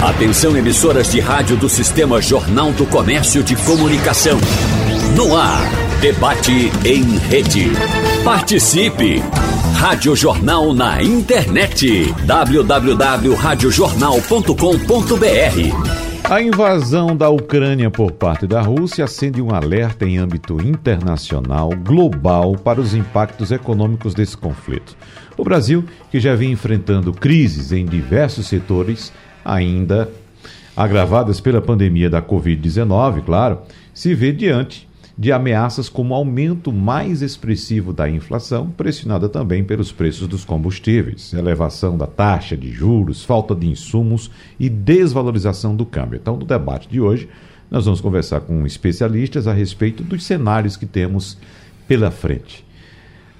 Atenção emissoras de rádio do Sistema Jornal do Comércio de Comunicação. No ar, debate em rede. Participe! Rádio Jornal na internet. www.radiojornal.com.br A invasão da Ucrânia por parte da Rússia acende um alerta em âmbito internacional, global, para os impactos econômicos desse conflito. O Brasil, que já vem enfrentando crises em diversos setores, ainda agravadas pela pandemia da Covid-19, claro, se vê diante de ameaças como aumento mais expressivo da inflação, pressionada também pelos preços dos combustíveis, elevação da taxa de juros, falta de insumos e desvalorização do câmbio. Então, no debate de hoje, nós vamos conversar com especialistas a respeito dos cenários que temos pela frente.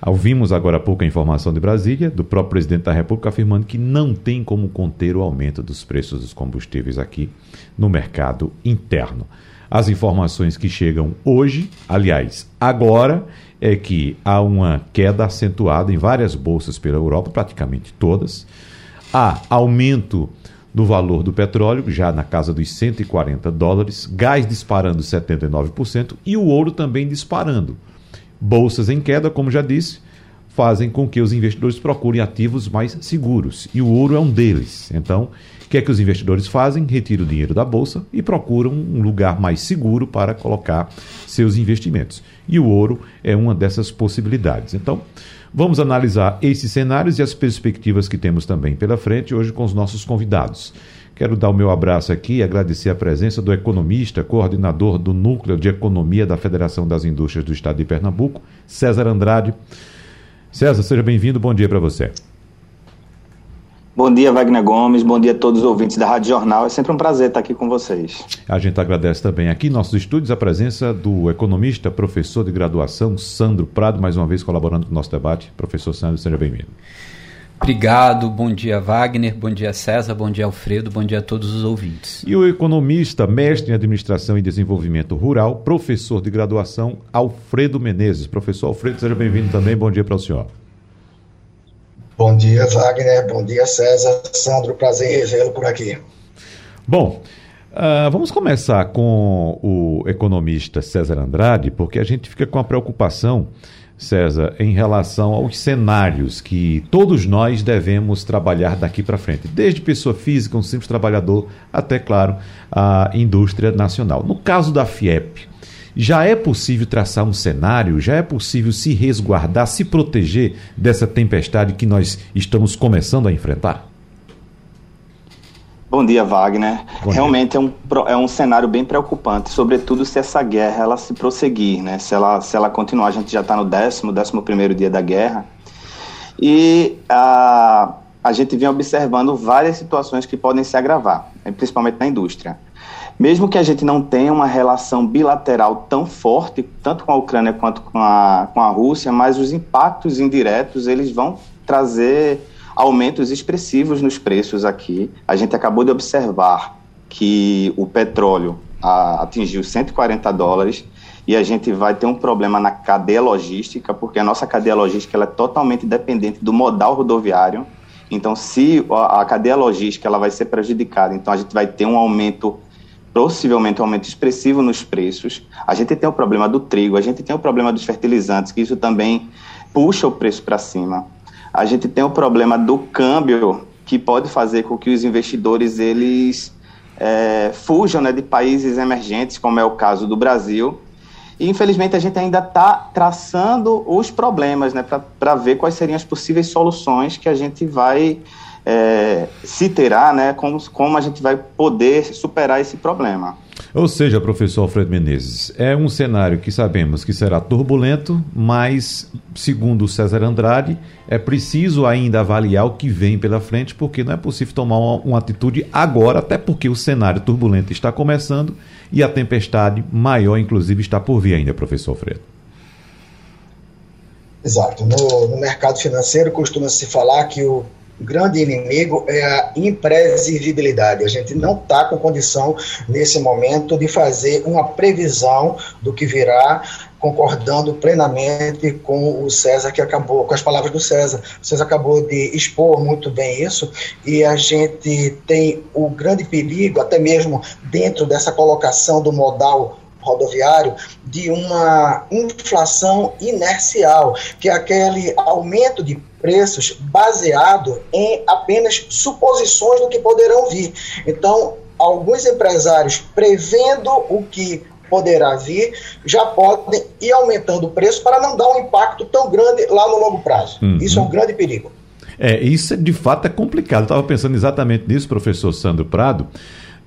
Ouvimos agora há pouco a informação de Brasília, do próprio presidente da República, afirmando que não tem como conter o aumento dos preços dos combustíveis aqui no mercado interno. As informações que chegam hoje, aliás, agora, é que há uma queda acentuada em várias bolsas pela Europa, praticamente todas. Há aumento do valor do petróleo, já na casa dos 140 dólares, gás disparando 79% e o ouro também disparando Bolsas em queda, como já disse, fazem com que os investidores procurem ativos mais seguros e o ouro é um deles. Então, o que é que os investidores fazem? Retiram o dinheiro da bolsa e procuram um lugar mais seguro para colocar seus investimentos. E o ouro é uma dessas possibilidades. Então, vamos analisar esses cenários e as perspectivas que temos também pela frente hoje com os nossos convidados. Quero dar o meu abraço aqui e agradecer a presença do economista, coordenador do Núcleo de Economia da Federação das Indústrias do Estado de Pernambuco, César Andrade. César, seja bem-vindo, bom dia para você. Bom dia, Wagner Gomes. Bom dia a todos os ouvintes da Rádio Jornal. É sempre um prazer estar aqui com vocês. A gente agradece também aqui em nossos estúdios a presença do economista, professor de graduação, Sandro Prado, mais uma vez colaborando com o nosso debate. Professor Sandro, seja bem-vindo. Obrigado, bom dia Wagner, bom dia César, bom dia Alfredo, bom dia a todos os ouvintes. E o economista, mestre em Administração e Desenvolvimento Rural, professor de graduação, Alfredo Menezes. Professor Alfredo, seja bem-vindo também, bom dia para o senhor. Bom dia Wagner, bom dia César, Sandro, prazer em revê-lo por aqui. Bom, Uh, vamos começar com o economista César Andrade, porque a gente fica com a preocupação César, em relação aos cenários que todos nós devemos trabalhar daqui para frente, desde pessoa física, um simples trabalhador, até, claro, a indústria nacional. No caso da FIEP, já é possível traçar um cenário, já é possível se resguardar, se proteger dessa tempestade que nós estamos começando a enfrentar? Bom dia, Wagner. Bom Realmente dia. É, um, é um cenário bem preocupante, sobretudo se essa guerra ela se prosseguir, né? Se ela, se ela continuar, a gente já está no décimo, décimo primeiro dia da guerra. E a, a gente vem observando várias situações que podem se agravar, né? principalmente na indústria. Mesmo que a gente não tenha uma relação bilateral tão forte, tanto com a Ucrânia quanto com a, com a Rússia, mas os impactos indiretos eles vão trazer aumentos expressivos nos preços aqui. A gente acabou de observar que o petróleo a, atingiu 140 dólares e a gente vai ter um problema na cadeia logística, porque a nossa cadeia logística ela é totalmente dependente do modal rodoviário. Então, se a, a cadeia logística ela vai ser prejudicada, então a gente vai ter um aumento possivelmente um aumento expressivo nos preços. A gente tem o problema do trigo, a gente tem o problema dos fertilizantes, que isso também puxa o preço para cima a gente tem o problema do câmbio, que pode fazer com que os investidores eles é, fujam né, de países emergentes, como é o caso do Brasil. E, infelizmente, a gente ainda está traçando os problemas né, para ver quais seriam as possíveis soluções que a gente vai é, se terá, né, como, como a gente vai poder superar esse problema. Ou seja, professor Alfredo Menezes, é um cenário que sabemos que será turbulento, mas, segundo o César Andrade, é preciso ainda avaliar o que vem pela frente, porque não é possível tomar uma, uma atitude agora, até porque o cenário turbulento está começando e a tempestade maior, inclusive, está por vir ainda, professor Alfredo. Exato. No, no mercado financeiro costuma-se falar que o grande inimigo é a imprevisibilidade. A gente não está com condição, nesse momento, de fazer uma previsão do que virá concordando plenamente com o César, que acabou, com as palavras do César. O César acabou de expor muito bem isso, e a gente tem o grande perigo, até mesmo dentro dessa colocação do modal rodoviário de uma inflação inercial, que é aquele aumento de preços baseado em apenas suposições do que poderão vir. Então, alguns empresários prevendo o que poderá vir, já podem ir aumentando o preço para não dar um impacto tão grande lá no longo prazo. Uhum. Isso é um grande perigo. É, isso de fato é complicado. Eu estava pensando exatamente nisso, professor Sandro Prado,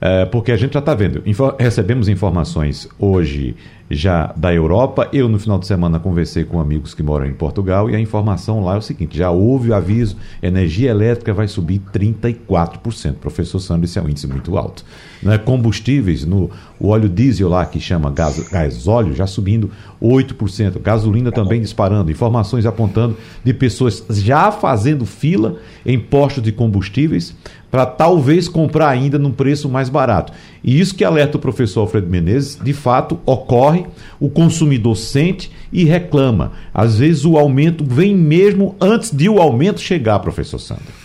é, porque a gente já está vendo. Recebemos informações hoje já da Europa. Eu, no final de semana, conversei com amigos que moram em Portugal e a informação lá é o seguinte: já houve o aviso, energia elétrica vai subir 34%. Professor Sandro, isso é um índice muito alto. Não é? Combustíveis, no, o óleo diesel lá, que chama gás, gás óleo, já subindo 8%. Gasolina também disparando. Informações apontando de pessoas já fazendo fila em postos de combustíveis para talvez comprar ainda num preço mais barato. E isso que alerta o professor Alfredo Menezes, de fato ocorre, o consumidor sente e reclama. Às vezes o aumento vem mesmo antes de o aumento chegar, professor Sandro.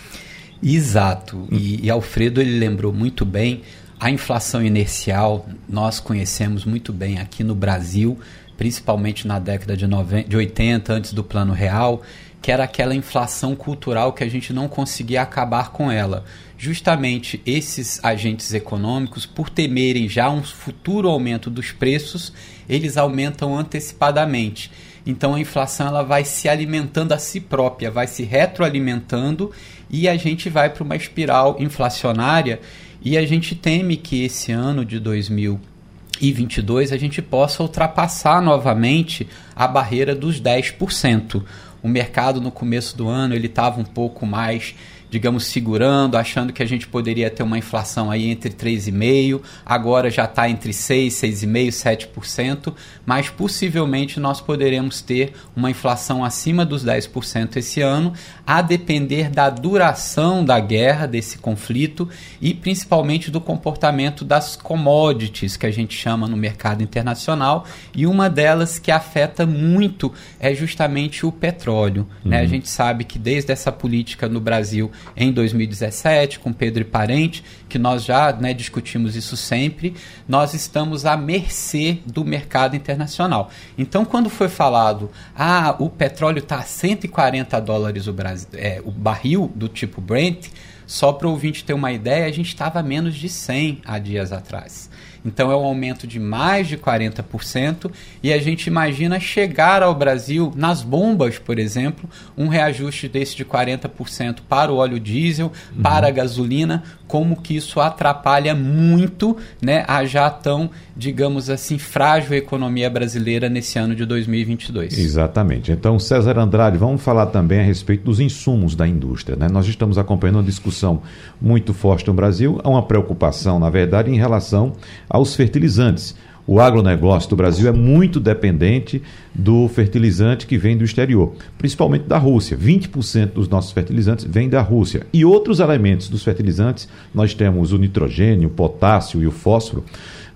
Exato. E, e Alfredo ele lembrou muito bem a inflação inercial, nós conhecemos muito bem aqui no Brasil, principalmente na década de, 90, de 80, antes do Plano Real, que era aquela inflação cultural que a gente não conseguia acabar com ela justamente esses agentes econômicos, por temerem já um futuro aumento dos preços, eles aumentam antecipadamente. Então a inflação ela vai se alimentando a si própria, vai se retroalimentando e a gente vai para uma espiral inflacionária e a gente teme que esse ano de 2022 a gente possa ultrapassar novamente a barreira dos 10%. O mercado no começo do ano ele estava um pouco mais digamos, segurando, achando que a gente poderia ter uma inflação aí entre 3,5%, agora já está entre 6%, 6,5%, 7%, mas possivelmente nós poderemos ter uma inflação acima dos 10% esse ano, a depender da duração da guerra, desse conflito e principalmente do comportamento das commodities que a gente chama no mercado internacional, e uma delas que afeta muito é justamente o petróleo. Uhum. Né? A uhum. gente sabe que desde essa política no Brasil em 2017, com Pedro e Parente, que nós já né, discutimos isso sempre, nós estamos à mercê do mercado internacional. Então, quando foi falado, ah, o petróleo está a 140 dólares o, Brasil, é, o barril do tipo Brent, só para o ouvinte ter uma ideia, a gente estava a menos de 100 há dias atrás. Então é um aumento de mais de 40% e a gente imagina chegar ao Brasil nas bombas, por exemplo, um reajuste desse de 40% para o óleo diesel, uhum. para a gasolina, como que isso atrapalha muito né, a já tão, digamos assim, frágil economia brasileira nesse ano de 2022. Exatamente. Então, César Andrade, vamos falar também a respeito dos insumos da indústria. Né? Nós estamos acompanhando uma discussão muito forte no Brasil, há uma preocupação, na verdade, em relação aos fertilizantes. O agronegócio do Brasil é muito dependente do fertilizante que vem do exterior, principalmente da Rússia. 20% dos nossos fertilizantes vêm da Rússia. E outros elementos dos fertilizantes, nós temos o nitrogênio, o potássio e o fósforo.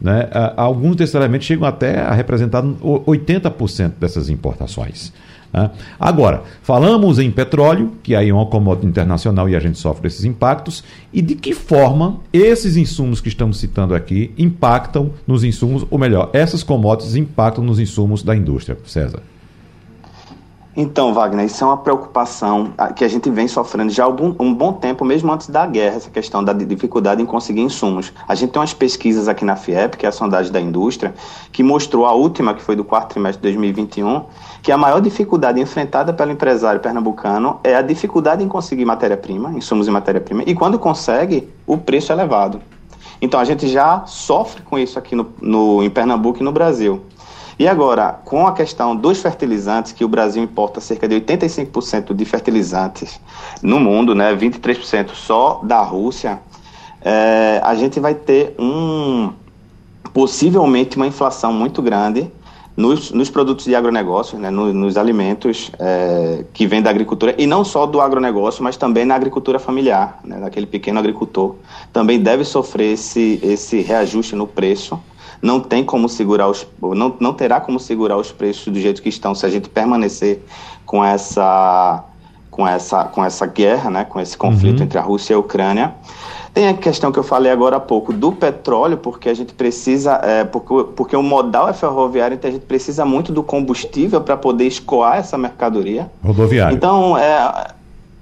Né? Alguns desses elementos chegam até a representar 80% dessas importações. Né? Agora, falamos em petróleo, que aí é uma commodity internacional e a gente sofre esses impactos, e de que forma esses insumos que estamos citando aqui impactam nos insumos, ou melhor, essas commodities impactam nos insumos da indústria, César? Então, Wagner, isso é uma preocupação ah, que a gente vem sofrendo já há um bom tempo, mesmo antes da guerra, essa questão da dificuldade em conseguir insumos. A gente tem umas pesquisas aqui na FIEP, que é a sondagem da indústria, que mostrou a última, que foi do quarto trimestre de 2021, que a maior dificuldade enfrentada pelo empresário pernambucano é a dificuldade em conseguir matéria-prima, insumos e matéria-prima, e quando consegue, o preço é elevado. Então, a gente já sofre com isso aqui no, no em Pernambuco e no Brasil. E agora, com a questão dos fertilizantes, que o Brasil importa cerca de 85% de fertilizantes no mundo, né, 23% só da Rússia, é, a gente vai ter um possivelmente uma inflação muito grande nos, nos produtos de agronegócio, né, no, nos alimentos é, que vêm da agricultura, e não só do agronegócio, mas também na agricultura familiar, né, daquele pequeno agricultor, também deve sofrer esse, esse reajuste no preço não tem como segurar os não, não terá como segurar os preços do jeito que estão se a gente permanecer com essa com essa com essa guerra, né, com esse conflito uhum. entre a Rússia e a Ucrânia. Tem a questão que eu falei agora há pouco do petróleo, porque a gente precisa, é, porque, porque o modal é ferroviário, então a gente precisa muito do combustível para poder escoar essa mercadoria. Rodoviário. Então, é,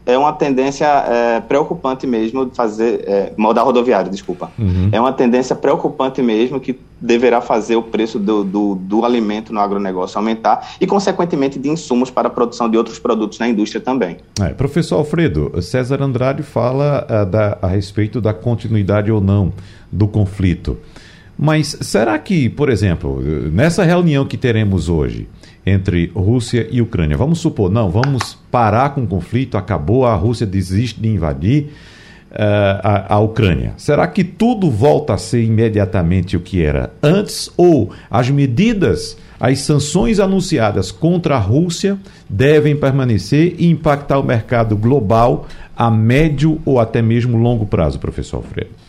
é uma tendência é, preocupante mesmo de fazer. É, modal rodoviário, desculpa. Uhum. É uma tendência preocupante mesmo que deverá fazer o preço do, do, do, alimento no agronegócio aumentar e, consequentemente, de insumos para a produção de outros produtos na indústria também. É, professor Alfredo, César Andrade fala uh, da, a respeito da continuidade ou não do conflito. Mas será que, por exemplo, nessa reunião que teremos hoje, entre Rússia e Ucrânia. Vamos supor, não, vamos parar com o conflito, acabou, a Rússia desiste de invadir uh, a, a Ucrânia. Será que tudo volta a ser imediatamente o que era antes? Ou as medidas, as sanções anunciadas contra a Rússia devem permanecer e impactar o mercado global a médio ou até mesmo longo prazo, professor Alfredo?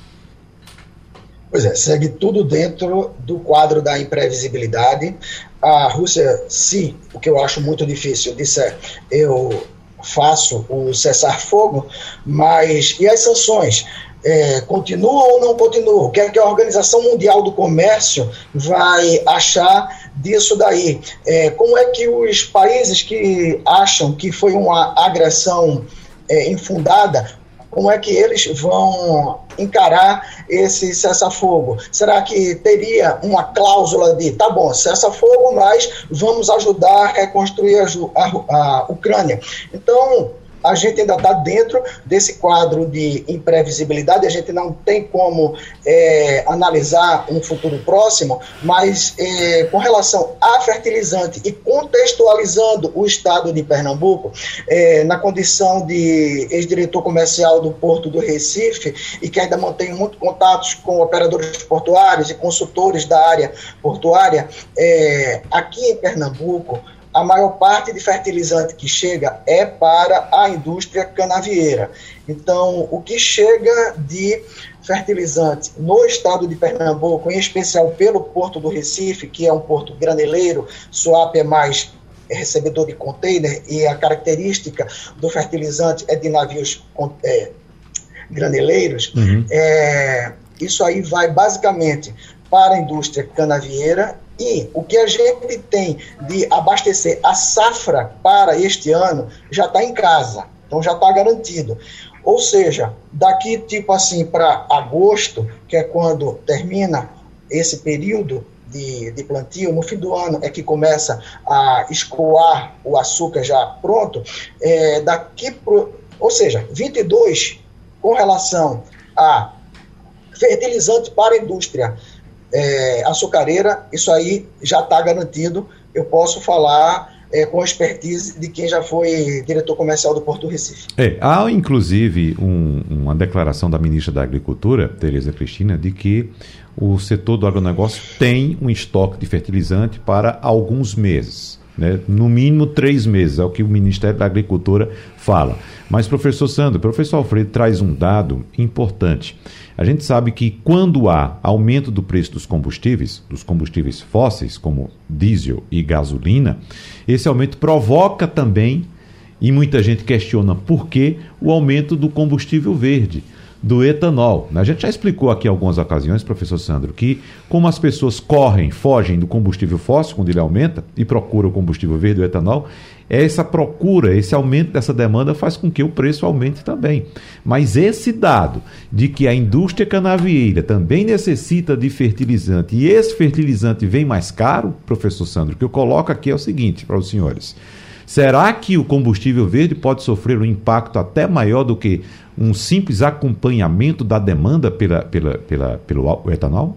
Pois é, segue tudo dentro do quadro da imprevisibilidade. A Rússia, se, o que eu acho muito difícil, disser eu faço o cessar-fogo, mas e as sanções? É, continuam ou não continuam? O que é que a Organização Mundial do Comércio vai achar disso daí? É, como é que os países que acham que foi uma agressão é, infundada como é que eles vão encarar esse cessar-fogo? Será que teria uma cláusula de, tá bom, cessar-fogo, mas vamos ajudar a reconstruir a, a, a Ucrânia? Então, a gente ainda está dentro desse quadro de imprevisibilidade, a gente não tem como é, analisar um futuro próximo, mas é, com relação a fertilizante e contextualizando o estado de Pernambuco, é, na condição de ex-diretor comercial do Porto do Recife e que ainda mantém muito contatos com operadores portuários e consultores da área portuária, é, aqui em Pernambuco, a maior parte de fertilizante que chega é para a indústria canavieira. Então, o que chega de fertilizante no estado de Pernambuco, em especial pelo Porto do Recife, que é um porto graneleiro, Suape é mais recebedor de container e a característica do fertilizante é de navios é, graneleiros, uhum. é, isso aí vai basicamente para a indústria canavieira e o que a gente tem de abastecer a safra para este ano já está em casa, então já está garantido. Ou seja, daqui tipo assim para agosto, que é quando termina esse período de, de, plantio, no fim do ano é que começa a escoar o açúcar já pronto, é, daqui pro, ou seja, 22 com relação a fertilizante para a indústria é, açucareira, isso aí já está garantido. Eu posso falar é, com expertise de quem já foi diretor comercial do Porto Recife. É, há inclusive um, uma declaração da ministra da Agricultura, Tereza Cristina, de que o setor do agronegócio tem um estoque de fertilizante para alguns meses. Né? No mínimo três meses, é o que o Ministério da Agricultura fala. Mas, professor Sandro, professor Alfredo traz um dado importante. A gente sabe que quando há aumento do preço dos combustíveis, dos combustíveis fósseis, como diesel e gasolina, esse aumento provoca também, e muita gente questiona por que, o aumento do combustível verde do etanol. A gente já explicou aqui algumas ocasiões, professor Sandro, que como as pessoas correm, fogem do combustível fóssil quando ele aumenta e procuram o combustível verde, o etanol, essa procura, esse aumento dessa demanda faz com que o preço aumente também. Mas esse dado de que a indústria canavieira também necessita de fertilizante e esse fertilizante vem mais caro, professor Sandro, que eu coloco aqui é o seguinte para os senhores. Será que o combustível verde pode sofrer um impacto até maior do que um simples acompanhamento da demanda pela, pela, pela, pelo etanol?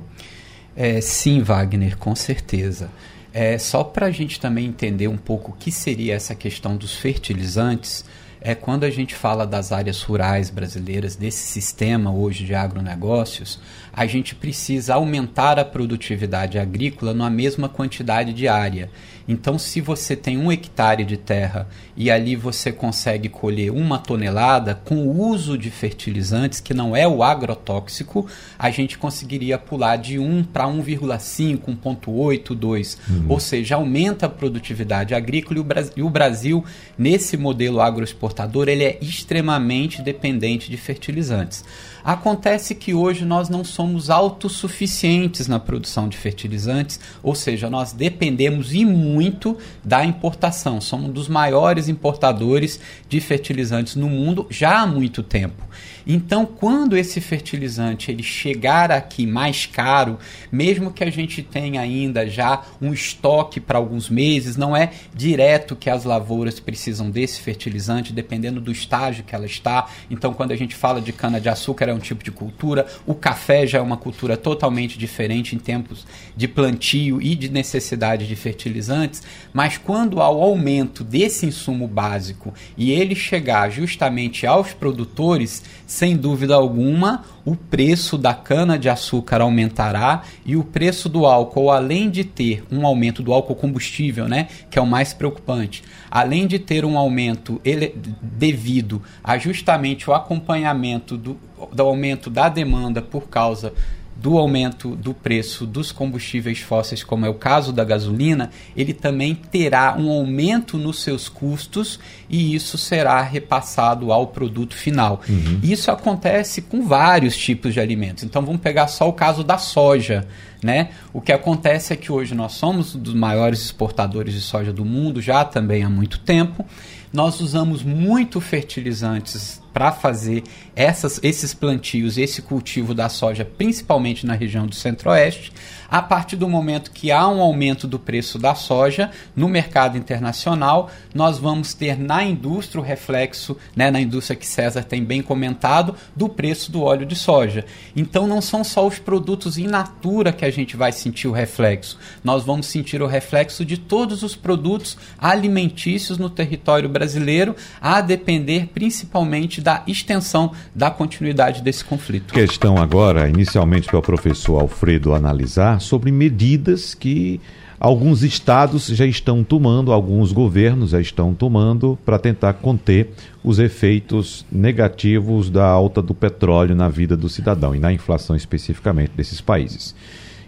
É, sim, Wagner, com certeza. É, só para a gente também entender um pouco o que seria essa questão dos fertilizantes, é quando a gente fala das áreas rurais brasileiras, desse sistema hoje de agronegócios, a gente precisa aumentar a produtividade agrícola na mesma quantidade de área. Então, se você tem um hectare de terra e ali você consegue colher uma tonelada com o uso de fertilizantes, que não é o agrotóxico, a gente conseguiria pular de 1 para 1,5, 1,8, 2. Uhum. Ou seja, aumenta a produtividade agrícola e o, Brasil, e o Brasil, nesse modelo agroexportador, ele é extremamente dependente de fertilizantes. Acontece que hoje nós não somos autossuficientes na produção de fertilizantes, ou seja, nós dependemos e muito da importação. Somos um dos maiores importadores de fertilizantes no mundo já há muito tempo. Então, quando esse fertilizante ele chegar aqui mais caro, mesmo que a gente tenha ainda já um estoque para alguns meses, não é direto que as lavouras precisam desse fertilizante, dependendo do estágio que ela está. Então, quando a gente fala de cana de açúcar é um tipo de cultura, o café já é uma cultura totalmente diferente em tempos de plantio e de necessidade de fertilizantes, mas quando há o aumento desse insumo básico e ele chegar justamente aos produtores, sem dúvida alguma, o preço da cana-de-açúcar aumentará e o preço do álcool, além de ter um aumento do álcool combustível, né, que é o mais preocupante, além de ter um aumento ele, devido a justamente o acompanhamento do, do aumento da demanda por causa do aumento do preço dos combustíveis fósseis, como é o caso da gasolina, ele também terá um aumento nos seus custos e isso será repassado ao produto final. Uhum. Isso acontece com vários tipos de alimentos. Então vamos pegar só o caso da soja. Né? O que acontece é que hoje nós somos um dos maiores exportadores de soja do mundo, já também há muito tempo. Nós usamos muito fertilizantes para fazer essas, esses plantios, esse cultivo da soja, principalmente na região do Centro-Oeste a partir do momento que há um aumento do preço da soja no mercado internacional, nós vamos ter na indústria o reflexo, né, na indústria que César tem bem comentado, do preço do óleo de soja. Então não são só os produtos in natura que a gente vai sentir o reflexo, nós vamos sentir o reflexo de todos os produtos alimentícios no território brasileiro, a depender principalmente da extensão da continuidade desse conflito. Questão agora, inicialmente para o professor Alfredo analisar, sobre medidas que alguns estados já estão tomando, alguns governos já estão tomando para tentar conter os efeitos negativos da alta do petróleo na vida do cidadão e na inflação especificamente desses países.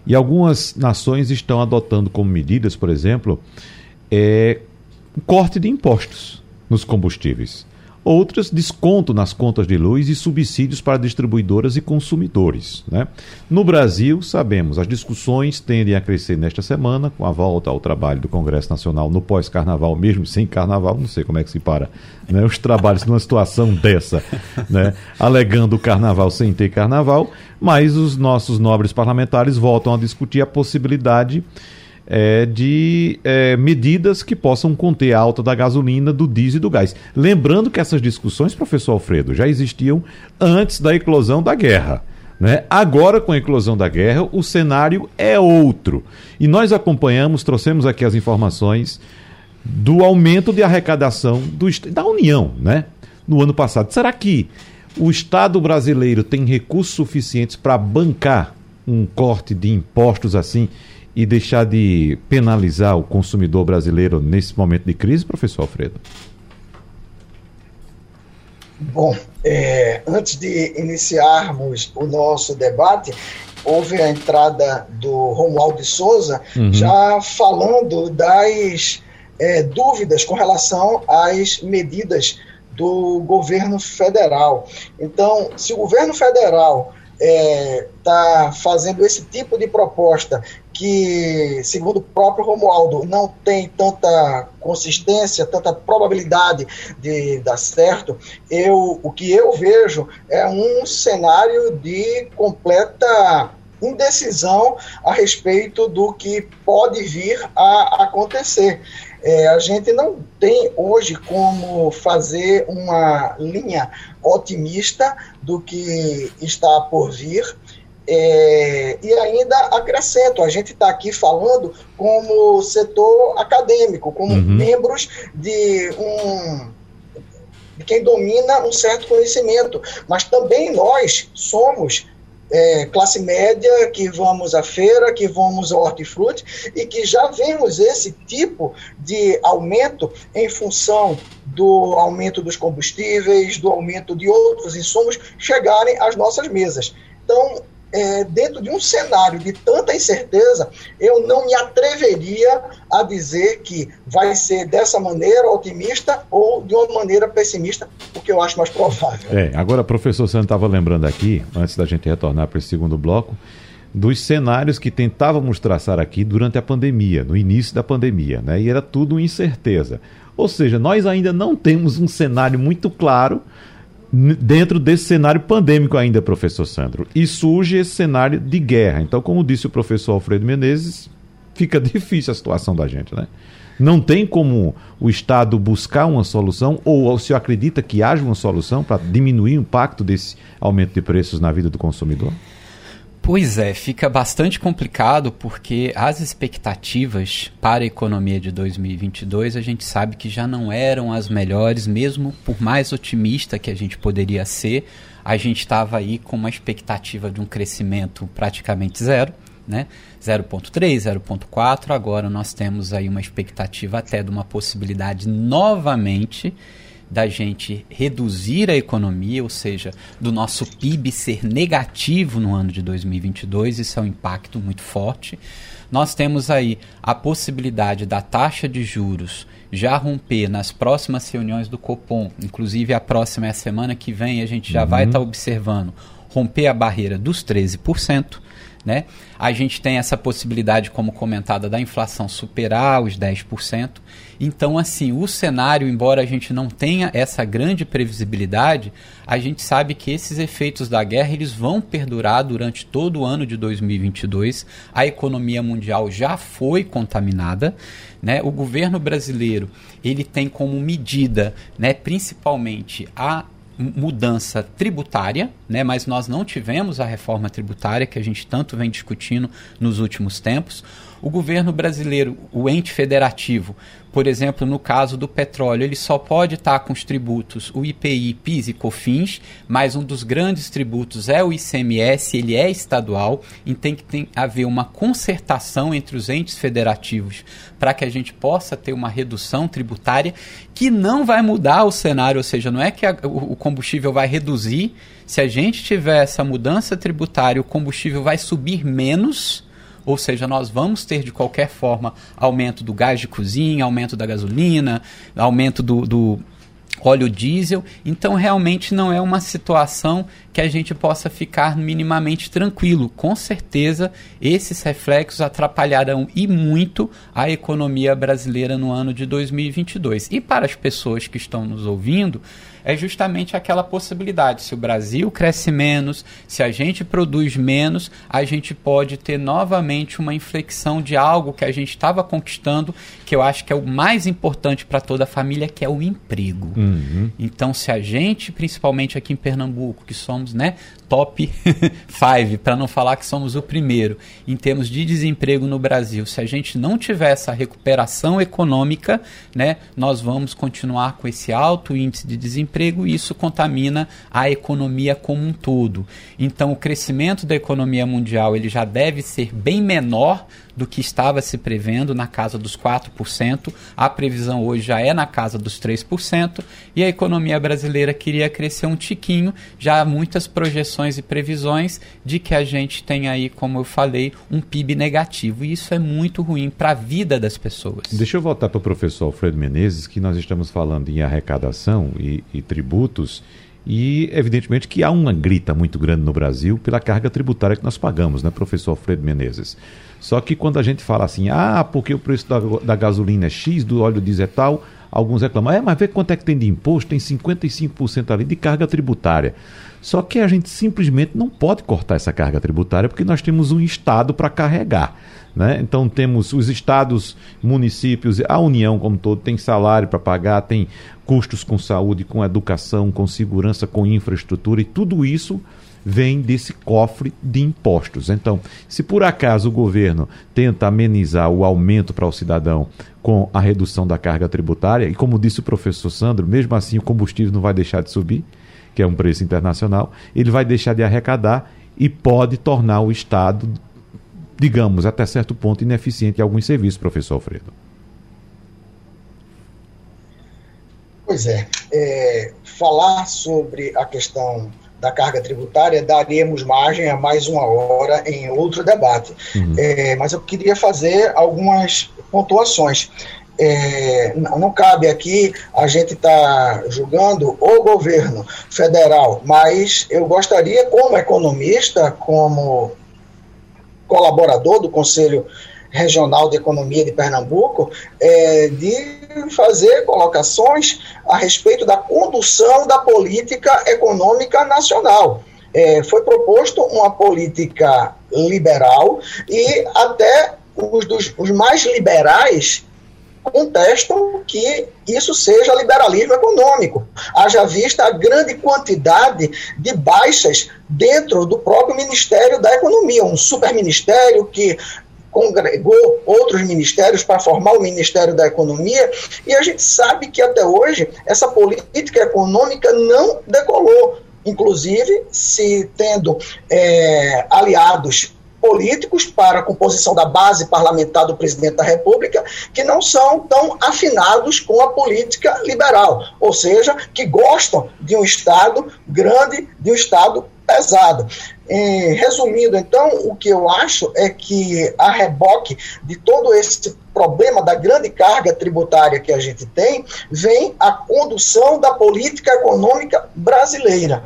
E algumas nações estão adotando como medidas, por exemplo, é, corte de impostos nos combustíveis outras desconto nas contas de luz e subsídios para distribuidoras e consumidores. Né? No Brasil, sabemos, as discussões tendem a crescer nesta semana, com a volta ao trabalho do Congresso Nacional no pós-carnaval, mesmo sem carnaval, não sei como é que se para, né? os trabalhos numa situação dessa, né? alegando o carnaval sem ter carnaval, mas os nossos nobres parlamentares voltam a discutir a possibilidade é, de é, medidas que possam conter a alta da gasolina, do diesel e do gás. Lembrando que essas discussões, professor Alfredo, já existiam antes da eclosão da guerra. Né? Agora, com a eclosão da guerra, o cenário é outro. E nós acompanhamos, trouxemos aqui as informações do aumento de arrecadação do, da União né? no ano passado. Será que o Estado brasileiro tem recursos suficientes para bancar um corte de impostos assim e deixar de penalizar o consumidor brasileiro nesse momento de crise, professor Alfredo? Bom, é, antes de iniciarmos o nosso debate, houve a entrada do Romualdo de Souza uhum. já falando das é, dúvidas com relação às medidas do governo federal. Então, se o governo federal está é, tá fazendo esse tipo de proposta que, segundo o próprio Romualdo, não tem tanta consistência, tanta probabilidade de dar certo, eu, o que eu vejo é um cenário de completa indecisão a respeito do que pode vir a acontecer. É, a gente não tem hoje como fazer uma linha otimista do que está por vir. É, e ainda acrescento, a gente está aqui falando como setor acadêmico, como uhum. membros de um de quem domina um certo conhecimento, mas também nós somos é, classe média, que vamos à feira, que vamos ao hortifruti e que já vemos esse tipo de aumento em função do aumento dos combustíveis, do aumento de outros insumos chegarem às nossas mesas. Então, é, dentro de um cenário de tanta incerteza, eu não me atreveria a dizer que vai ser dessa maneira otimista ou de uma maneira pessimista, porque eu acho mais provável. É, agora, professor Santos estava lembrando aqui, antes da gente retornar para esse segundo bloco, dos cenários que tentávamos traçar aqui durante a pandemia, no início da pandemia, né? E era tudo incerteza. Ou seja, nós ainda não temos um cenário muito claro dentro desse cenário pandêmico ainda, professor Sandro. E surge esse cenário de guerra. Então, como disse o professor Alfredo Menezes, fica difícil a situação da gente, né? Não tem como o Estado buscar uma solução, ou o senhor acredita que haja uma solução para diminuir o impacto desse aumento de preços na vida do consumidor? Pois é, fica bastante complicado porque as expectativas para a economia de 2022 a gente sabe que já não eram as melhores, mesmo por mais otimista que a gente poderia ser, a gente estava aí com uma expectativa de um crescimento praticamente zero, né? 0.3, 0.4, agora nós temos aí uma expectativa até de uma possibilidade novamente da gente reduzir a economia, ou seja, do nosso PIB ser negativo no ano de 2022, isso é um impacto muito forte. Nós temos aí a possibilidade da taxa de juros já romper nas próximas reuniões do Copom, inclusive a próxima é a semana que vem, a gente já uhum. vai estar tá observando romper a barreira dos 13%. Né? A gente tem essa possibilidade, como comentada, da inflação superar os 10%. Então, assim, o cenário, embora a gente não tenha essa grande previsibilidade, a gente sabe que esses efeitos da guerra eles vão perdurar durante todo o ano de 2022. A economia mundial já foi contaminada. Né? O governo brasileiro ele tem como medida, né, principalmente a mudança tributária, né? mas nós não tivemos a reforma tributária que a gente tanto vem discutindo nos últimos tempos. O governo brasileiro, o ente federativo, por exemplo, no caso do petróleo, ele só pode estar com os tributos o IPI, PIS e COFINS, mas um dos grandes tributos é o ICMS, ele é estadual, e tem que tem haver uma concertação entre os entes federativos para que a gente possa ter uma redução tributária que não vai mudar o cenário, ou seja, não é que a, o combustível vai reduzir, se a gente tiver essa mudança tributária, o combustível vai subir menos ou seja, nós vamos ter de qualquer forma aumento do gás de cozinha, aumento da gasolina, aumento do, do óleo diesel. Então, realmente não é uma situação que a gente possa ficar minimamente tranquilo. Com certeza, esses reflexos atrapalharão e muito a economia brasileira no ano de 2022. E para as pessoas que estão nos ouvindo, é justamente aquela possibilidade. Se o Brasil cresce menos, se a gente produz menos, a gente pode ter novamente uma inflexão de algo que a gente estava conquistando, que eu acho que é o mais importante para toda a família, que é o emprego. Uhum. Então, se a gente, principalmente aqui em Pernambuco, que somos né, top 5, para não falar que somos o primeiro em termos de desemprego no Brasil, se a gente não tiver essa recuperação econômica, né, nós vamos continuar com esse alto índice de desemprego e isso contamina a economia como um todo. Então, o crescimento da economia mundial ele já deve ser bem menor do que estava se prevendo na casa dos 4%. A previsão hoje já é na casa dos 3%. E a economia brasileira queria crescer um tiquinho. Já há muitas projeções e previsões de que a gente tem aí, como eu falei, um PIB negativo. E isso é muito ruim para a vida das pessoas. Deixa eu voltar para o professor Alfredo Menezes, que nós estamos falando em arrecadação e, e tributos. E, evidentemente, que há uma grita muito grande no Brasil pela carga tributária que nós pagamos, né, professor Alfredo Menezes? Só que quando a gente fala assim, ah, porque o preço da, da gasolina é X, do óleo diesel é tal, alguns reclamam, é, mas vê quanto é que tem de imposto, tem 55% ali de carga tributária. Só que a gente simplesmente não pode cortar essa carga tributária porque nós temos um Estado para carregar. Né? Então temos os estados, municípios, a União como todo tem salário para pagar, tem custos com saúde, com educação, com segurança, com infraestrutura e tudo isso vem desse cofre de impostos. Então, se por acaso o governo tenta amenizar o aumento para o cidadão com a redução da carga tributária, e como disse o professor Sandro, mesmo assim o combustível não vai deixar de subir, que é um preço internacional, ele vai deixar de arrecadar e pode tornar o Estado, digamos, até certo ponto, ineficiente em alguns serviços, professor Alfredo. Pois é, é, falar sobre a questão da carga tributária daríamos margem a mais uma hora em outro debate. Uhum. É, mas eu queria fazer algumas pontuações. É, não, cabe aqui a gente estar tá julgando o governo federal, mas eu gostaria, como economista, como colaborador do Conselho Regional de Economia de Pernambuco, é, de fazer colocações a respeito da condução da política econômica nacional. É, foi proposto uma política liberal e até os, dos, os mais liberais contestam que isso seja liberalismo econômico. Haja vista a grande quantidade de baixas dentro do próprio Ministério da Economia, um superministério que congregou outros ministérios para formar o Ministério da Economia, e a gente sabe que até hoje essa política econômica não decolou, inclusive se tendo é, aliados políticos para a composição da base parlamentar do presidente da República que não são tão afinados com a política liberal, ou seja, que gostam de um Estado grande, de um Estado pesado. E, resumindo, então, o que eu acho é que a reboque de todo esse problema da grande carga tributária que a gente tem, vem a condução da política econômica brasileira.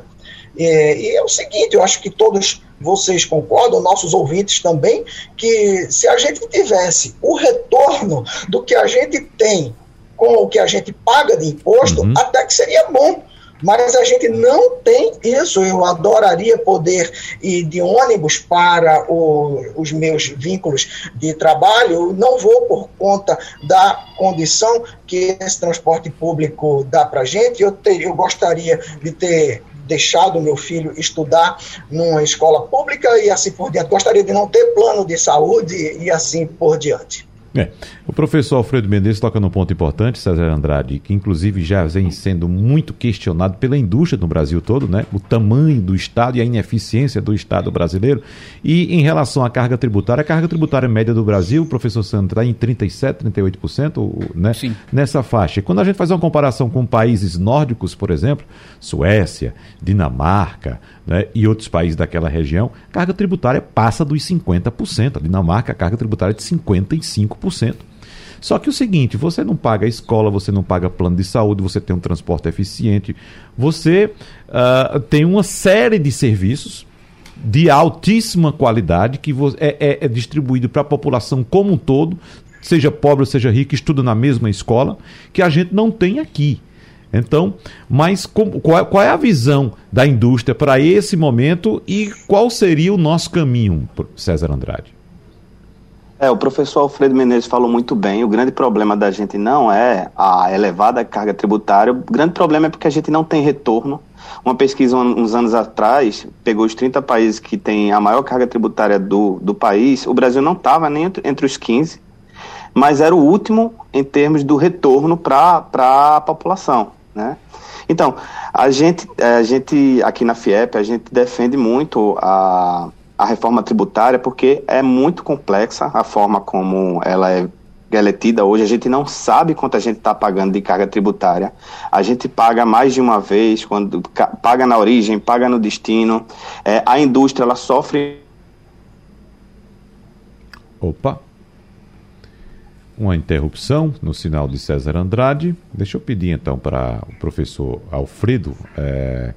E, e é o seguinte, eu acho que todos vocês concordam, nossos ouvintes também, que se a gente tivesse o retorno do que a gente tem com o que a gente paga de imposto, uhum. até que seria bom. Mas a gente não tem isso. Eu adoraria poder ir de ônibus para o, os meus vínculos de trabalho. Não vou por conta da condição que esse transporte público dá para a gente. Eu, eu gostaria de ter deixado meu filho estudar numa escola pública e assim por diante. Gostaria de não ter plano de saúde e assim por diante. É. O professor Alfredo Mendes toca num ponto importante, César Andrade, que inclusive já vem sendo muito questionado pela indústria no Brasil todo, né? O tamanho do Estado e a ineficiência do Estado brasileiro. E em relação à carga tributária, a carga tributária média do Brasil, o professor Sandra, está em 37%, 38%, né? Sim. Nessa faixa. E quando a gente faz uma comparação com países nórdicos, por exemplo, Suécia, Dinamarca, né, e outros países daquela região, a carga tributária passa dos 50%. A Dinamarca, a carga tributária é de 55%. Só que o seguinte, você não paga escola, você não paga plano de saúde, você tem um transporte eficiente, você uh, tem uma série de serviços de altíssima qualidade que é, é, é distribuído para a população como um todo, seja pobre ou seja rico, estuda na mesma escola, que a gente não tem aqui. Então, mas com, qual, qual, é a visão da indústria para esse momento e qual seria o nosso caminho, César Andrade? É, o professor Alfredo Menezes falou muito bem. O grande problema da gente não é a elevada carga tributária, o grande problema é porque a gente não tem retorno. Uma pesquisa uns anos atrás pegou os 30 países que têm a maior carga tributária do, do país. O Brasil não estava nem entre os 15, mas era o último em termos do retorno para a população. Né? Então, a gente, é, a gente aqui na FIEP, a gente defende muito a, a reforma tributária porque é muito complexa a forma como ela é ela hoje, a gente não sabe quanto a gente está pagando de carga tributária. A gente paga mais de uma vez, quando paga na origem, paga no destino. É, a indústria ela sofre. Opa! uma interrupção no sinal de César Andrade. Deixa eu pedir então para o professor Alfredo. É,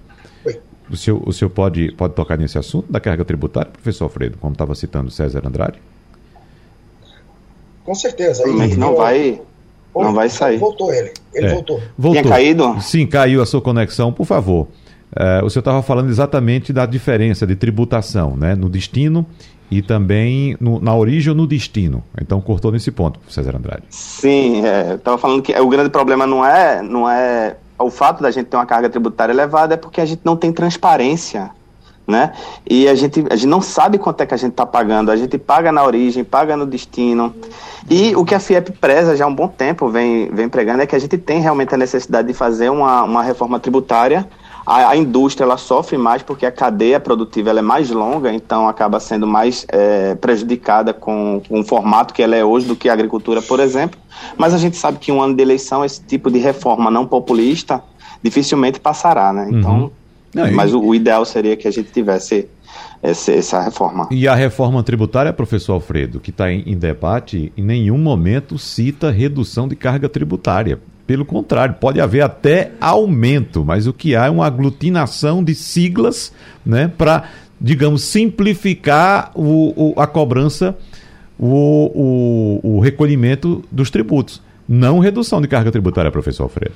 o senhor, o senhor pode, pode tocar nesse assunto da carga tributária, professor Alfredo, como estava citando César Andrade? Com certeza. E, não vai. Não vai sair. Voltou ele. Ele é. voltou. voltou. Tinha caído? Sim, caiu a sua conexão, por favor. É, o senhor estava falando exatamente da diferença de tributação né, no destino e também no, na origem ou no destino. Então cortou nesse ponto, César Andrade. Sim, é, estava falando que o grande problema não é, não é o fato da gente ter uma carga tributária elevada, é porque a gente não tem transparência. Né? E a gente, a gente não sabe quanto é que a gente está pagando, a gente paga na origem, paga no destino. E o que a FIEP preza já há um bom tempo, vem, vem pregando, é que a gente tem realmente a necessidade de fazer uma, uma reforma tributária a, a, indústria ela sofre mais porque a cadeia produtiva ela é mais longa, então acaba sendo mais é, prejudicada com, com o formato que ela é hoje do que a agricultura, por exemplo. Mas a gente sabe que um ano de eleição, esse tipo de reforma não populista, dificilmente passará, né? Então, uhum. Não, mas e... o, o, ideal seria que a gente tivesse essa, essa, reforma. E a reforma tributária, professor Alfredo, que está em, em debate, em nenhum momento cita redução de carga tributária. Pelo contrário, pode haver até aumento, mas o que há é uma aglutinação de siglas né, para, digamos, simplificar o, o, a cobrança, o, o, o recolhimento dos tributos. Não redução de carga tributária, professor Alfredo.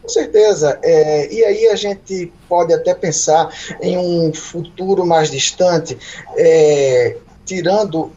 Com certeza. É, e aí a gente pode até pensar em um futuro mais distante, é, tirando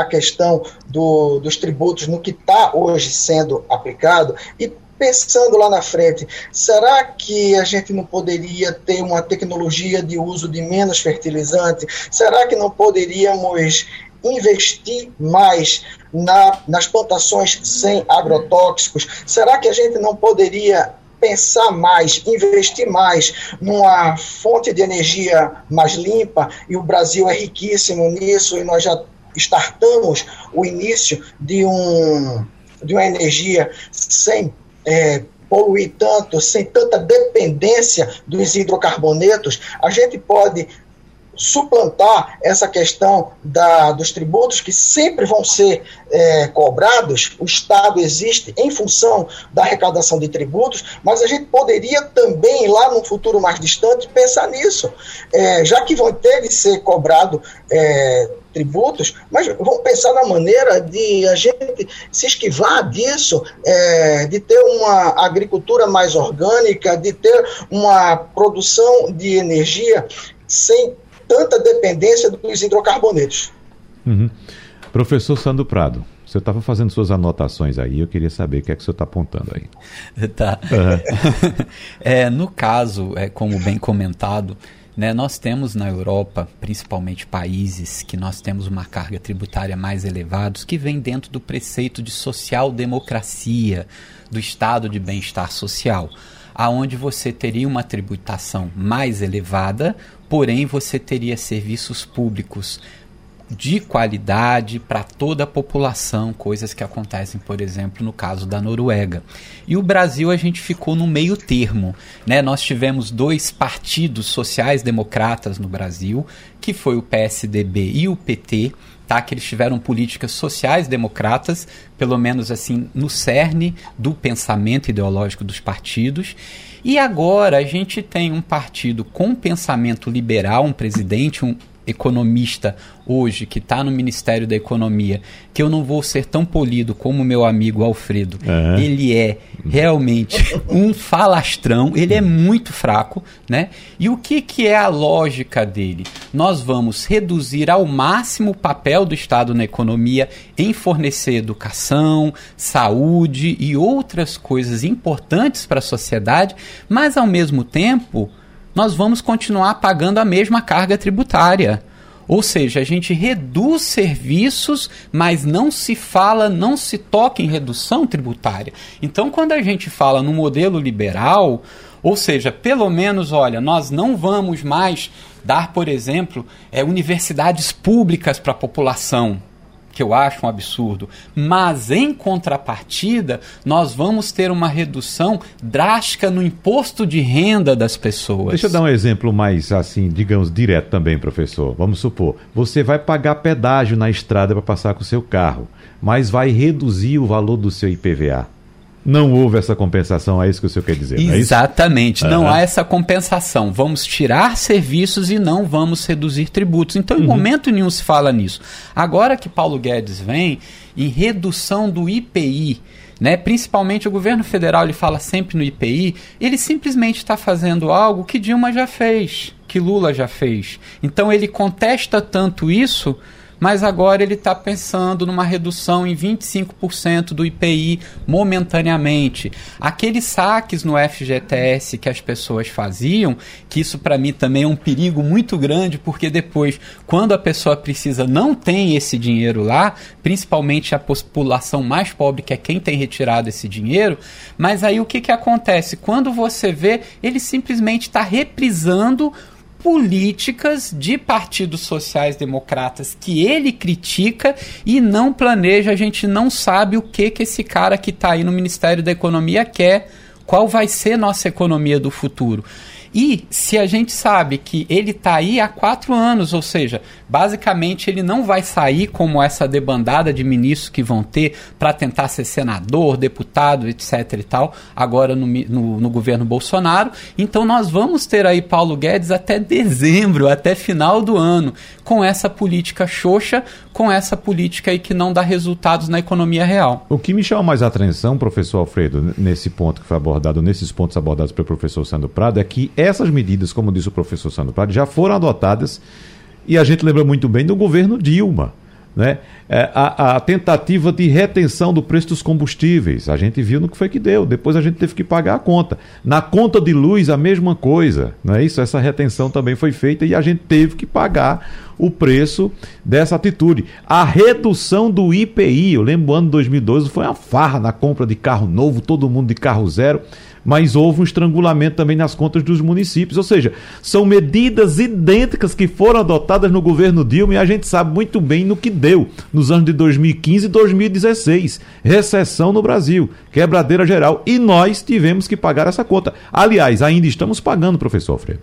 a questão do, dos tributos no que está hoje sendo aplicado e pensando lá na frente, será que a gente não poderia ter uma tecnologia de uso de menos fertilizante? Será que não poderíamos investir mais na, nas plantações sem agrotóxicos? Será que a gente não poderia pensar mais, investir mais numa fonte de energia mais limpa? E o Brasil é riquíssimo nisso e nós já startamos o início de, um, de uma energia sem é, poluir tanto, sem tanta dependência dos hidrocarbonetos, a gente pode suplantar essa questão da, dos tributos que sempre vão ser é, cobrados. O Estado existe em função da arrecadação de tributos, mas a gente poderia também, lá num futuro mais distante, pensar nisso. É, já que vão ter de ser cobrado é, tributos, mas vamos pensar na maneira de a gente se esquivar disso, é, de ter uma agricultura mais orgânica, de ter uma produção de energia sem tanta dependência dos hidrocarbonetos. Uhum. Professor Sandro Prado, você estava fazendo suas anotações aí, eu queria saber o que é que você está apontando aí. Tá. Uhum. é, no caso, é, como bem comentado, né, nós temos na Europa, principalmente países que nós temos uma carga tributária mais elevada, que vem dentro do preceito de social-democracia, do estado de bem-estar social aonde você teria uma tributação mais elevada, porém você teria serviços públicos de qualidade para toda a população, coisas que acontecem, por exemplo, no caso da Noruega. E o Brasil a gente ficou no meio termo, né? Nós tivemos dois partidos sociais democratas no Brasil, que foi o PSDB e o PT, tá? Que eles tiveram políticas sociais democratas, pelo menos assim no cerne do pensamento ideológico dos partidos. E agora a gente tem um partido com pensamento liberal, um presidente, um economista hoje que está no Ministério da Economia, que eu não vou ser tão polido como meu amigo Alfredo. Uhum. Ele é realmente um falastrão, ele é muito fraco, né? E o que, que é a lógica dele? Nós vamos reduzir ao máximo o papel do Estado na economia em fornecer educação, saúde e outras coisas importantes para a sociedade, mas ao mesmo tempo nós vamos continuar pagando a mesma carga tributária. Ou seja, a gente reduz serviços, mas não se fala, não se toca em redução tributária. Então, quando a gente fala no modelo liberal, ou seja, pelo menos, olha, nós não vamos mais dar, por exemplo, é, universidades públicas para a população que eu acho um absurdo, mas em contrapartida, nós vamos ter uma redução drástica no imposto de renda das pessoas. Deixa eu dar um exemplo mais assim, digamos, direto também, professor. Vamos supor, você vai pagar pedágio na estrada para passar com o seu carro, mas vai reduzir o valor do seu IPVA não houve essa compensação, é isso que o senhor quer dizer, não é Exatamente, não, não há essa compensação. Vamos tirar serviços e não vamos reduzir tributos. Então, em uhum. momento nenhum se fala nisso. Agora que Paulo Guedes vem em redução do IPI, né? Principalmente o governo federal, ele fala sempre no IPI, ele simplesmente está fazendo algo que Dilma já fez, que Lula já fez. Então ele contesta tanto isso mas agora ele está pensando numa redução em 25% do IPI momentaneamente. Aqueles saques no FGTS que as pessoas faziam, que isso para mim também é um perigo muito grande, porque depois, quando a pessoa precisa, não tem esse dinheiro lá, principalmente a população mais pobre, que é quem tem retirado esse dinheiro. Mas aí o que, que acontece? Quando você vê, ele simplesmente está reprisando políticas de partidos sociais democratas que ele critica e não planeja, a gente não sabe o que que esse cara que está aí no Ministério da Economia quer, qual vai ser nossa economia do futuro. E se a gente sabe que ele está aí há quatro anos, ou seja, basicamente ele não vai sair como essa debandada de ministros que vão ter para tentar ser senador, deputado, etc e tal, agora no, no, no, governo Bolsonaro. Então nós vamos ter aí Paulo Guedes até dezembro, até final do ano, com essa política xoxa, com essa política aí que não dá resultados na economia real. O que me chama mais atenção, professor Alfredo, nesse ponto que foi abordado, nesses pontos abordados pelo professor Sandro Prado, é que essas medidas, como disse o professor Sandro Prado, já foram adotadas e a gente lembra muito bem do governo Dilma. Né? É, a, a, tentativa de retenção do preço dos combustíveis. A gente viu no que foi que deu. Depois a gente teve que pagar a conta. Na conta de luz, a mesma coisa. Não é isso? Essa retenção também foi feita e a gente teve que pagar o preço dessa atitude. A redução do IPI, eu lembro o ano de 2012 foi uma farra na compra de carro novo, todo mundo de carro zero mas houve um estrangulamento também nas contas dos municípios. Ou seja, são medidas idênticas que foram adotadas no governo Dilma e a gente sabe muito bem no que deu nos anos de 2015 e 2016. Recessão no Brasil, quebradeira geral. E nós tivemos que pagar essa conta. Aliás, ainda estamos pagando, professor Alfredo.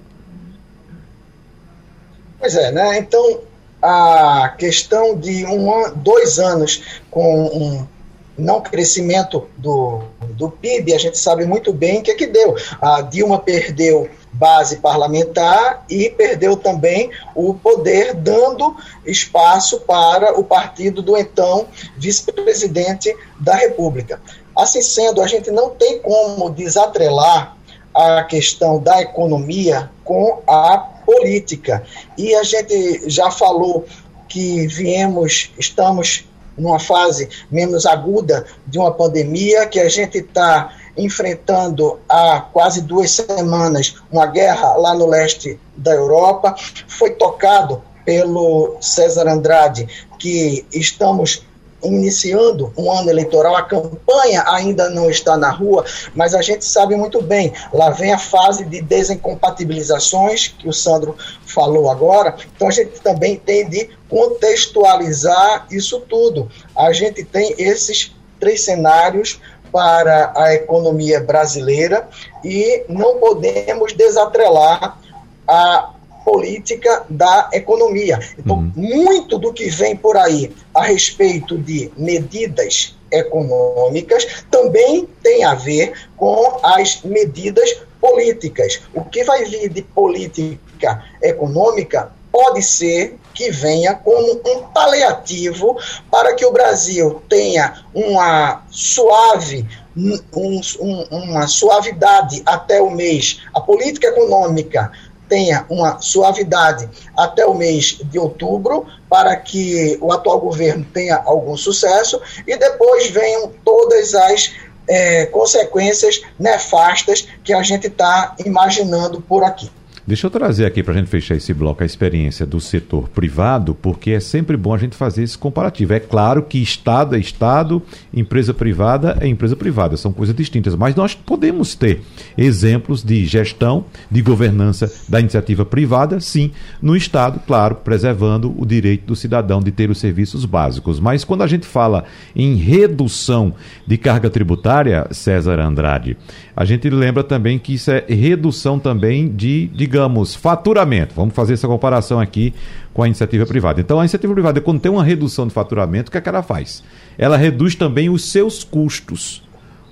Pois é, né? Então, a questão de um, dois anos com um não crescimento do, do PIB, a gente sabe muito bem o que, é que deu. A Dilma perdeu base parlamentar e perdeu também o poder, dando espaço para o partido do então vice-presidente da República. Assim sendo, a gente não tem como desatrelar a questão da economia com a política. E a gente já falou que viemos, estamos numa fase menos aguda de uma pandemia, que a gente está enfrentando há quase duas semanas uma guerra lá no leste da Europa. Foi tocado pelo César Andrade que estamos iniciando um ano eleitoral, a campanha ainda não está na rua, mas a gente sabe muito bem, lá vem a fase de desincompatibilizações, que o Sandro falou agora, então a gente também tem de contextualizar isso tudo. A gente tem esses três cenários para a economia brasileira e não podemos desatrelar a política da economia. Então, uhum. muito do que vem por aí a respeito de medidas econômicas também tem a ver com as medidas políticas. O que vai vir de política econômica pode ser que venha como um paliativo para que o Brasil tenha uma suave um, um, uma suavidade até o mês. A política econômica tenha uma suavidade até o mês de outubro, para que o atual governo tenha algum sucesso, e depois venham todas as é, consequências nefastas que a gente está imaginando por aqui. Deixa eu trazer aqui para a gente fechar esse bloco a experiência do setor privado, porque é sempre bom a gente fazer esse comparativo. É claro que Estado é Estado, empresa privada é empresa privada, são coisas distintas, mas nós podemos ter exemplos de gestão, de governança da iniciativa privada, sim, no Estado, claro, preservando o direito do cidadão de ter os serviços básicos. Mas quando a gente fala em redução de carga tributária, César Andrade, a gente lembra também que isso é redução também de, digamos, faturamento. Vamos fazer essa comparação aqui com a iniciativa privada. Então, a iniciativa privada, quando tem uma redução de faturamento, o que, é que ela faz? Ela reduz também os seus custos.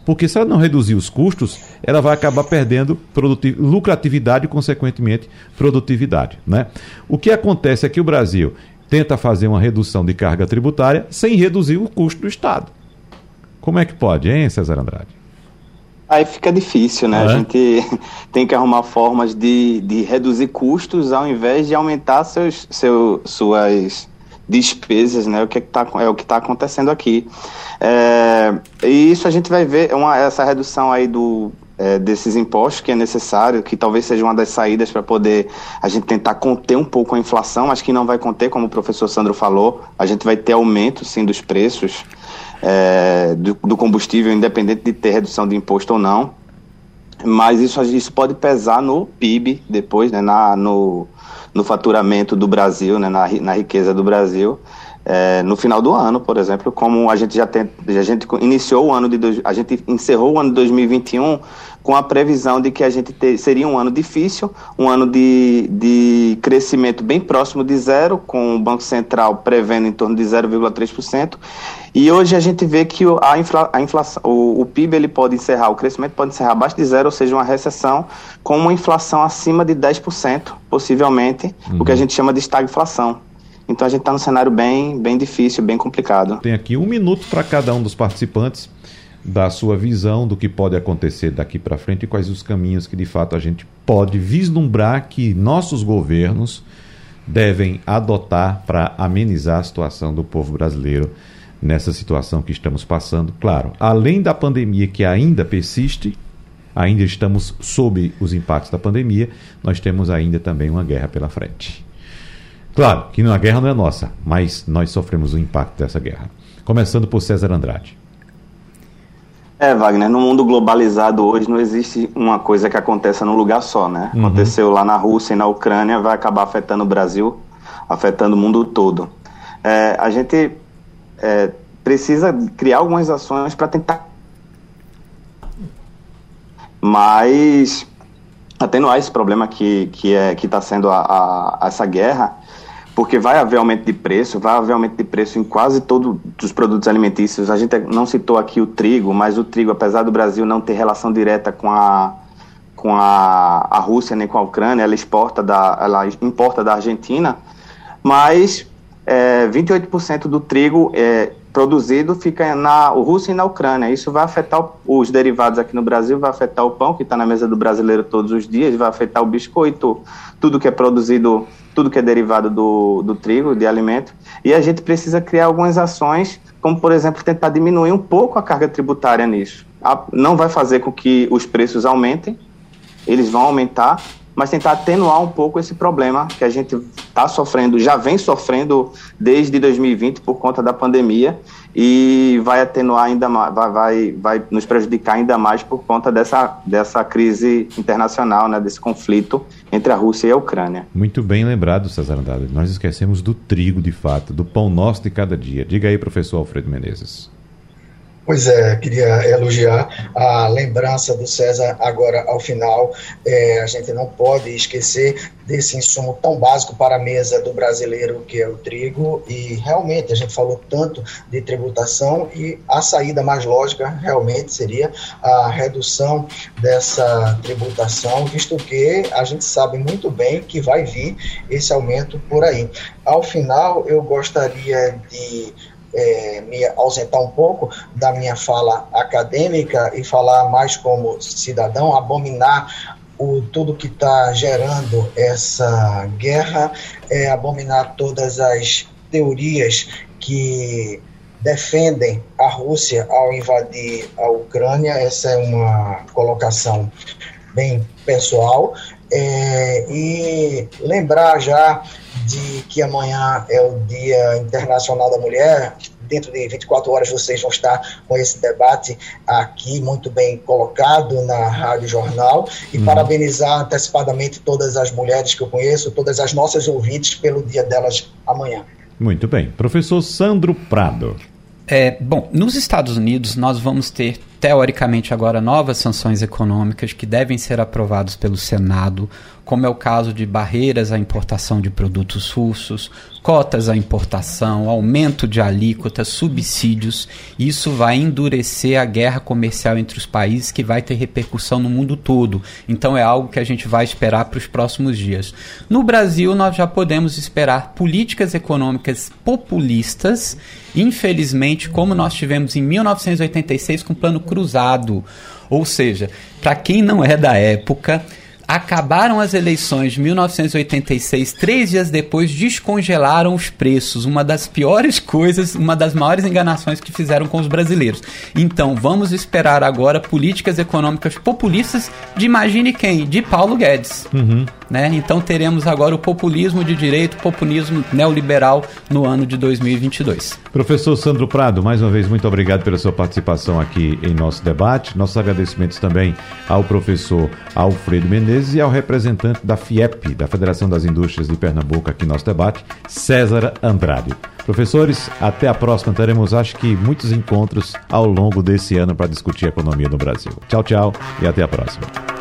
Porque se ela não reduzir os custos, ela vai acabar perdendo lucratividade e, consequentemente, produtividade. Né? O que acontece é que o Brasil tenta fazer uma redução de carga tributária sem reduzir o custo do Estado. Como é que pode, hein, César Andrade? Aí fica difícil, né? É? A gente tem que arrumar formas de, de reduzir custos ao invés de aumentar seus, seu, suas despesas, né? O que é, que tá, é o que está acontecendo aqui. É, e isso a gente vai ver, uma, essa redução aí do, é, desses impostos que é necessário, que talvez seja uma das saídas para poder a gente tentar conter um pouco a inflação, mas que não vai conter, como o professor Sandro falou, a gente vai ter aumento sim dos preços é, do, do, combustível, independente de ter redução de imposto ou não. Mas isso, isso pode pesar no PIB depois, né, na, no, no faturamento do Brasil, né, na, na riqueza do Brasil. É, no final do ano, por exemplo, como a gente já tem, a gente iniciou o ano de, a gente encerrou o ano de 2021 com a previsão de que a gente ter, seria um ano difícil, um ano de, de crescimento bem próximo de zero, com o Banco Central prevendo em torno de 0,3%. E hoje a gente vê que a, infla, a inflação, o, o, PIB ele pode encerrar, o crescimento pode encerrar abaixo de zero, ou seja, uma recessão com uma inflação acima de 10%, possivelmente, uhum. o que a uhum. gente chama de estagflação. Então a gente está num cenário bem, bem difícil, bem complicado. Tem aqui um minuto para cada um dos participantes da sua visão do que pode acontecer daqui para frente e quais os caminhos que de fato a gente pode vislumbrar que nossos governos devem adotar para amenizar a situação do povo brasileiro nessa situação que estamos passando. Claro, além da pandemia que ainda persiste, ainda estamos sob os impactos da pandemia, nós temos ainda também uma guerra pela frente. Claro que a guerra não é nossa, mas nós sofremos o impacto dessa guerra. Começando por César Andrade. É, Wagner, no mundo globalizado hoje não existe uma coisa que aconteça num lugar só, né? Uhum. Aconteceu lá na Rússia e na Ucrânia, vai acabar afetando o Brasil, afetando o mundo todo. É, a gente é, precisa criar algumas ações para tentar. Mas atenuar esse problema que que é está sendo a, a, essa guerra porque vai haver aumento de preço, vai haver aumento de preço em quase todos os produtos alimentícios. A gente não citou aqui o trigo, mas o trigo, apesar do Brasil não ter relação direta com a com a, a Rússia nem com a Ucrânia, ela exporta da ela importa da Argentina, mas é, 28% do trigo é, produzido fica na Rússia e na Ucrânia. Isso vai afetar os derivados aqui no Brasil, vai afetar o pão que está na mesa do brasileiro todos os dias, vai afetar o biscoito, tudo que é produzido tudo que é derivado do, do trigo, de alimento, e a gente precisa criar algumas ações, como por exemplo tentar diminuir um pouco a carga tributária nisso. Não vai fazer com que os preços aumentem, eles vão aumentar, mas tentar atenuar um pouco esse problema que a gente está sofrendo, já vem sofrendo desde 2020 por conta da pandemia e vai atenuar ainda mais, vai, vai, nos prejudicar ainda mais por conta dessa, dessa crise internacional, né, desse conflito entre a Rússia e a Ucrânia. Muito bem lembrado, César Andrade. Nós esquecemos do trigo, de fato, do pão nosso de cada dia. Diga aí, professor Alfredo Menezes. Pois é, queria elogiar a lembrança do César agora ao final. É, a gente não pode esquecer desse insumo tão básico para a mesa do brasileiro que é o trigo. E realmente a gente falou tanto de tributação e a saída mais lógica realmente seria a redução dessa tributação, visto que a gente sabe muito bem que vai vir esse aumento por aí. Ao final, eu gostaria de é, me ausentar um pouco da minha fala acadêmica e falar mais como cidadão, abominar o, tudo que está gerando essa guerra, é, abominar todas as teorias que defendem a Rússia ao invadir a Ucrânia. Essa é uma colocação bem pessoal. É, e lembrar já de que amanhã é o Dia Internacional da Mulher. Dentro de 24 horas vocês vão estar com esse debate aqui muito bem colocado na Rádio Jornal e uhum. parabenizar antecipadamente todas as mulheres que eu conheço, todas as nossas ouvintes pelo dia delas amanhã. Muito bem. Professor Sandro Prado. É, bom, nos Estados Unidos nós vamos ter teoricamente agora novas sanções econômicas que devem ser aprovadas pelo Senado, como é o caso de barreiras à importação de produtos russos, cotas à importação, aumento de alíquotas, subsídios. Isso vai endurecer a guerra comercial entre os países que vai ter repercussão no mundo todo. Então é algo que a gente vai esperar para os próximos dias. No Brasil, nós já podemos esperar políticas econômicas populistas, infelizmente, como nós tivemos em 1986 com o Plano Cruzado. Ou seja, para quem não é da época, acabaram as eleições de 1986, três dias depois descongelaram os preços. Uma das piores coisas, uma das maiores enganações que fizeram com os brasileiros. Então, vamos esperar agora políticas econômicas populistas de imagine quem? De Paulo Guedes. Uhum. Né? Então teremos agora o populismo de direito, populismo neoliberal no ano de 2022. Professor Sandro Prado, mais uma vez muito obrigado pela sua participação aqui em nosso debate. Nossos agradecimentos também ao professor Alfredo Menezes e ao representante da FIEP, da Federação das Indústrias de Pernambuco, aqui em nosso debate, César Andrade. Professores, até a próxima. Teremos, acho que, muitos encontros ao longo desse ano para discutir a economia no Brasil. Tchau, tchau e até a próxima.